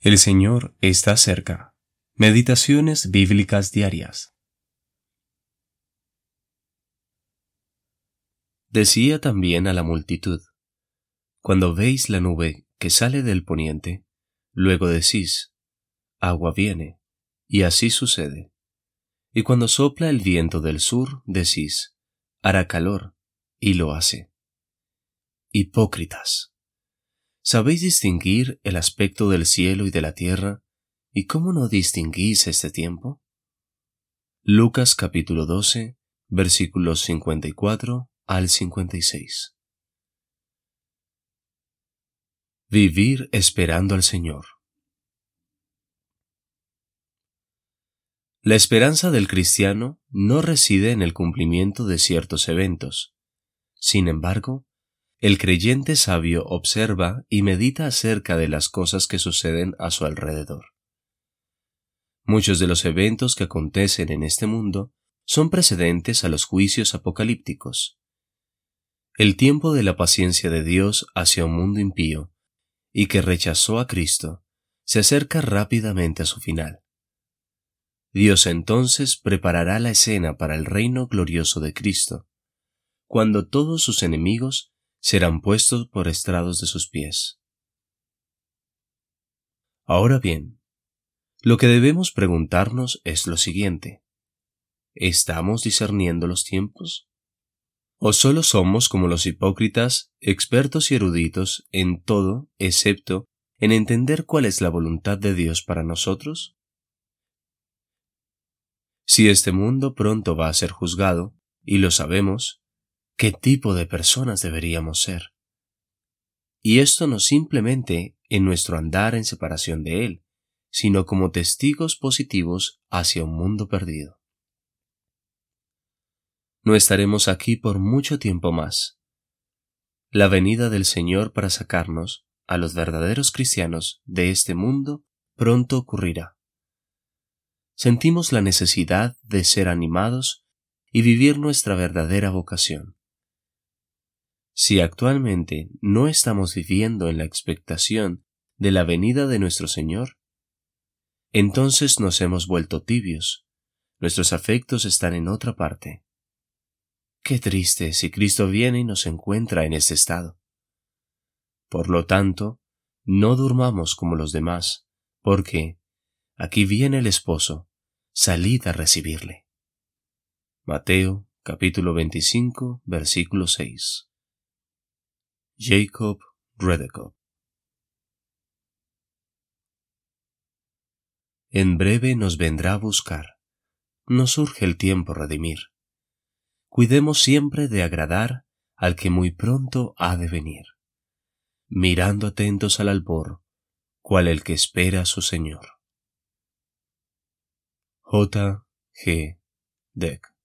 El Señor está cerca. Meditaciones bíblicas diarias. Decía también a la multitud, Cuando veis la nube que sale del poniente, luego decís, agua viene, y así sucede. Y cuando sopla el viento del sur, decís, hará calor, y lo hace. Hipócritas. ¿Sabéis distinguir el aspecto del cielo y de la tierra? ¿Y cómo no distinguís este tiempo? Lucas capítulo 12, versículos 54 al 56. Vivir esperando al Señor. La esperanza del cristiano no reside en el cumplimiento de ciertos eventos. Sin embargo, el creyente sabio observa y medita acerca de las cosas que suceden a su alrededor. Muchos de los eventos que acontecen en este mundo son precedentes a los juicios apocalípticos. El tiempo de la paciencia de Dios hacia un mundo impío y que rechazó a Cristo se acerca rápidamente a su final. Dios entonces preparará la escena para el reino glorioso de Cristo, cuando todos sus enemigos serán puestos por estrados de sus pies. Ahora bien, lo que debemos preguntarnos es lo siguiente. ¿Estamos discerniendo los tiempos? ¿O solo somos como los hipócritas, expertos y eruditos en todo excepto en entender cuál es la voluntad de Dios para nosotros? Si este mundo pronto va a ser juzgado, y lo sabemos, qué tipo de personas deberíamos ser. Y esto no simplemente en nuestro andar en separación de Él, sino como testigos positivos hacia un mundo perdido. No estaremos aquí por mucho tiempo más. La venida del Señor para sacarnos, a los verdaderos cristianos, de este mundo pronto ocurrirá. Sentimos la necesidad de ser animados y vivir nuestra verdadera vocación. Si actualmente no estamos viviendo en la expectación de la venida de nuestro Señor, entonces nos hemos vuelto tibios, nuestros afectos están en otra parte. Qué triste si Cristo viene y nos encuentra en este estado. Por lo tanto, no durmamos como los demás, porque aquí viene el esposo, salid a recibirle. Mateo capítulo 25 versículo 6 Jacob Redekop. En breve nos vendrá a buscar. No surge el tiempo redimir. Cuidemos siempre de agradar al que muy pronto ha de venir, mirando atentos al albor, cual el que espera a su Señor. J. G. Deck